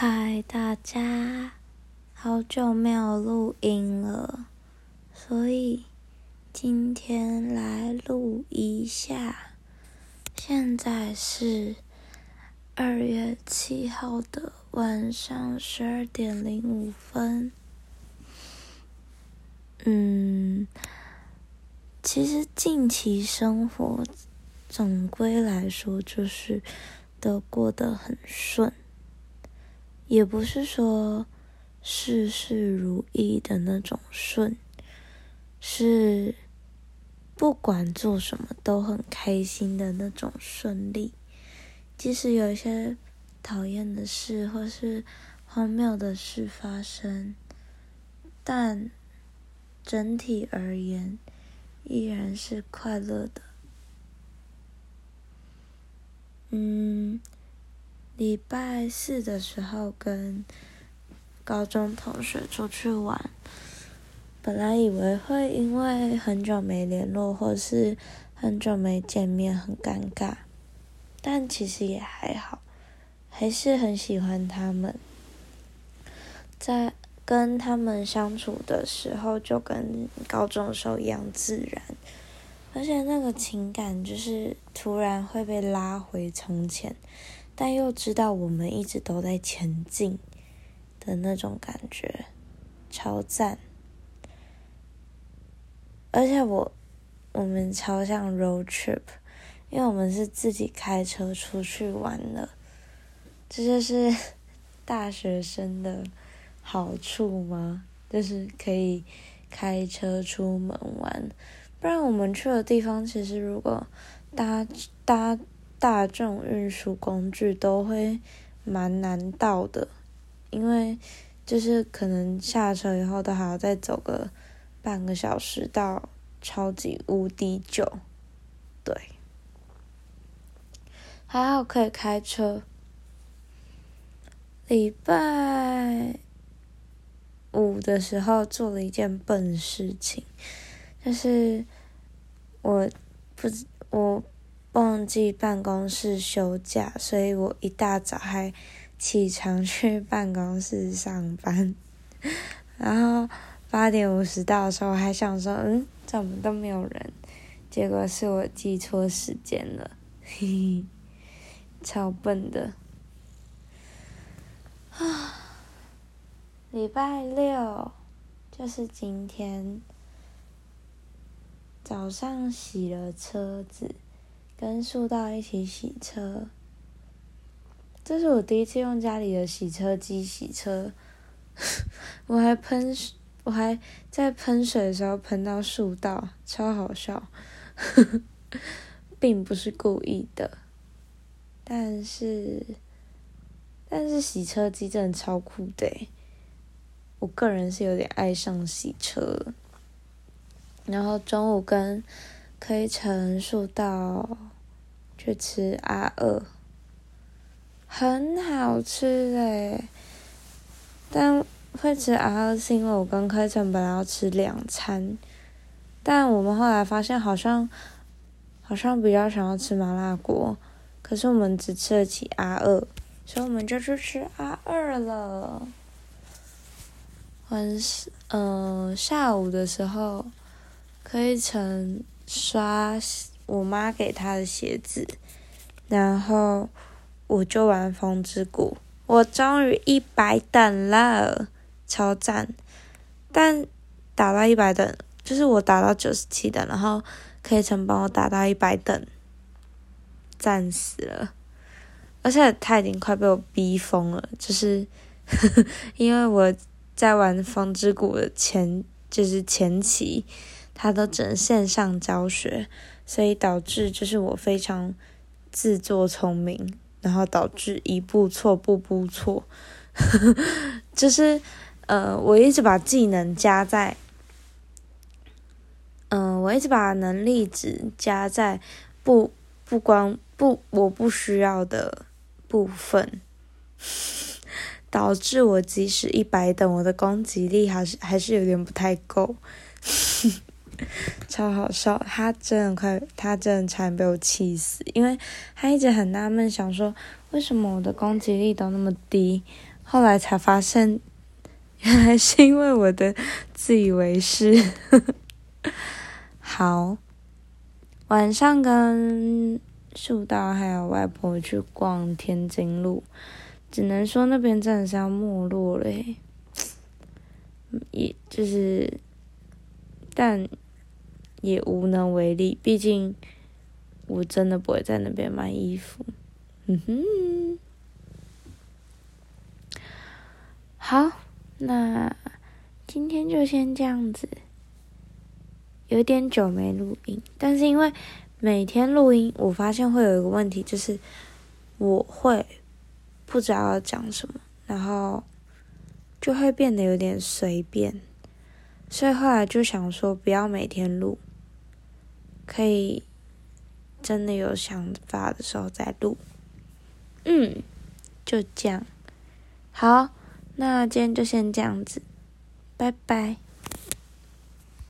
嗨，大家，好久没有录音了，所以今天来录一下。现在是二月七号的晚上十二点零五分。嗯，其实近期生活总归来说就是都过得很顺。也不是说事事如意的那种顺，是不管做什么都很开心的那种顺利。即使有一些讨厌的事或是荒谬的事发生，但整体而言依然是快乐的。嗯。礼拜四的时候跟高中同学出去玩，本来以为会因为很久没联络或是很久没见面很尴尬，但其实也还好，还是很喜欢他们。在跟他们相处的时候，就跟高中的时候一样自然，而且那个情感就是突然会被拉回从前。但又知道我们一直都在前进的那种感觉，超赞！而且我我们超像 road trip，因为我们是自己开车出去玩的，这就是 大学生的好处吗？就是可以开车出门玩，不然我们去的地方其实如果搭搭。大众运输工具都会蛮难到的，因为就是可能下车以后都还要再走个半个小时到超级无敌久，对，还好可以开车。礼拜五的时候做了一件笨事情，就是我不我。忘记办公室休假，所以我一大早还起床去办公室上班。然后八点五十到的时候，还想说，嗯，怎么都没有人？结果是我记错时间了，嘿嘿，超笨的。啊，礼拜六就是今天早上洗了车子。跟树道一起洗车，这是我第一次用家里的洗车机洗车，我还喷，我还在喷水的时候喷到树道，超好笑，并不是故意的，但是，但是洗车机真的超酷的，我个人是有点爱上洗车，然后中午跟。可以乘树道去吃阿二，很好吃嘞。但会吃阿二是因为我跟柯晨本来要吃两餐，但我们后来发现好像好像比较想要吃麻辣锅，可是我们只吃得起阿二，所以我们就去吃阿二了。晚嗯下午的时候可以乘。刷我妈给她的鞋子，然后我就玩风之谷，我终于一百等了，超赞！但打到一百等，就是我打到九十七等，然后可以成帮我打到一百等，赞死了！而且他已经快被我逼疯了，就是 因为我在玩风之谷的前，就是前期。他都只能线上教学，所以导致就是我非常自作聪明，然后导致一步错步步错，就是呃，我一直把技能加在，嗯，我一直把能力值加在不不光不我不需要的部分，导致我即使一百等，我的攻击力还是还是有点不太够。超好笑，他真的快，他真的差点被我气死，因为他一直很纳闷，想说为什么我的攻击力都那么低，后来才发现，原来是因为我的自以为是。好，晚上跟树道还有外婆去逛天津路，只能说那边真的是要没落了，也就是，但也无能为力，毕竟我真的不会在那边买衣服。嗯哼，好，那今天就先这样子。有点久没录音，但是因为每天录音，我发现会有一个问题，就是我会不知道要讲什么，然后就会变得有点随便，所以后来就想说不要每天录，可以真的有想法的时候再录。嗯，就这样，好，那今天就先这样子，拜拜。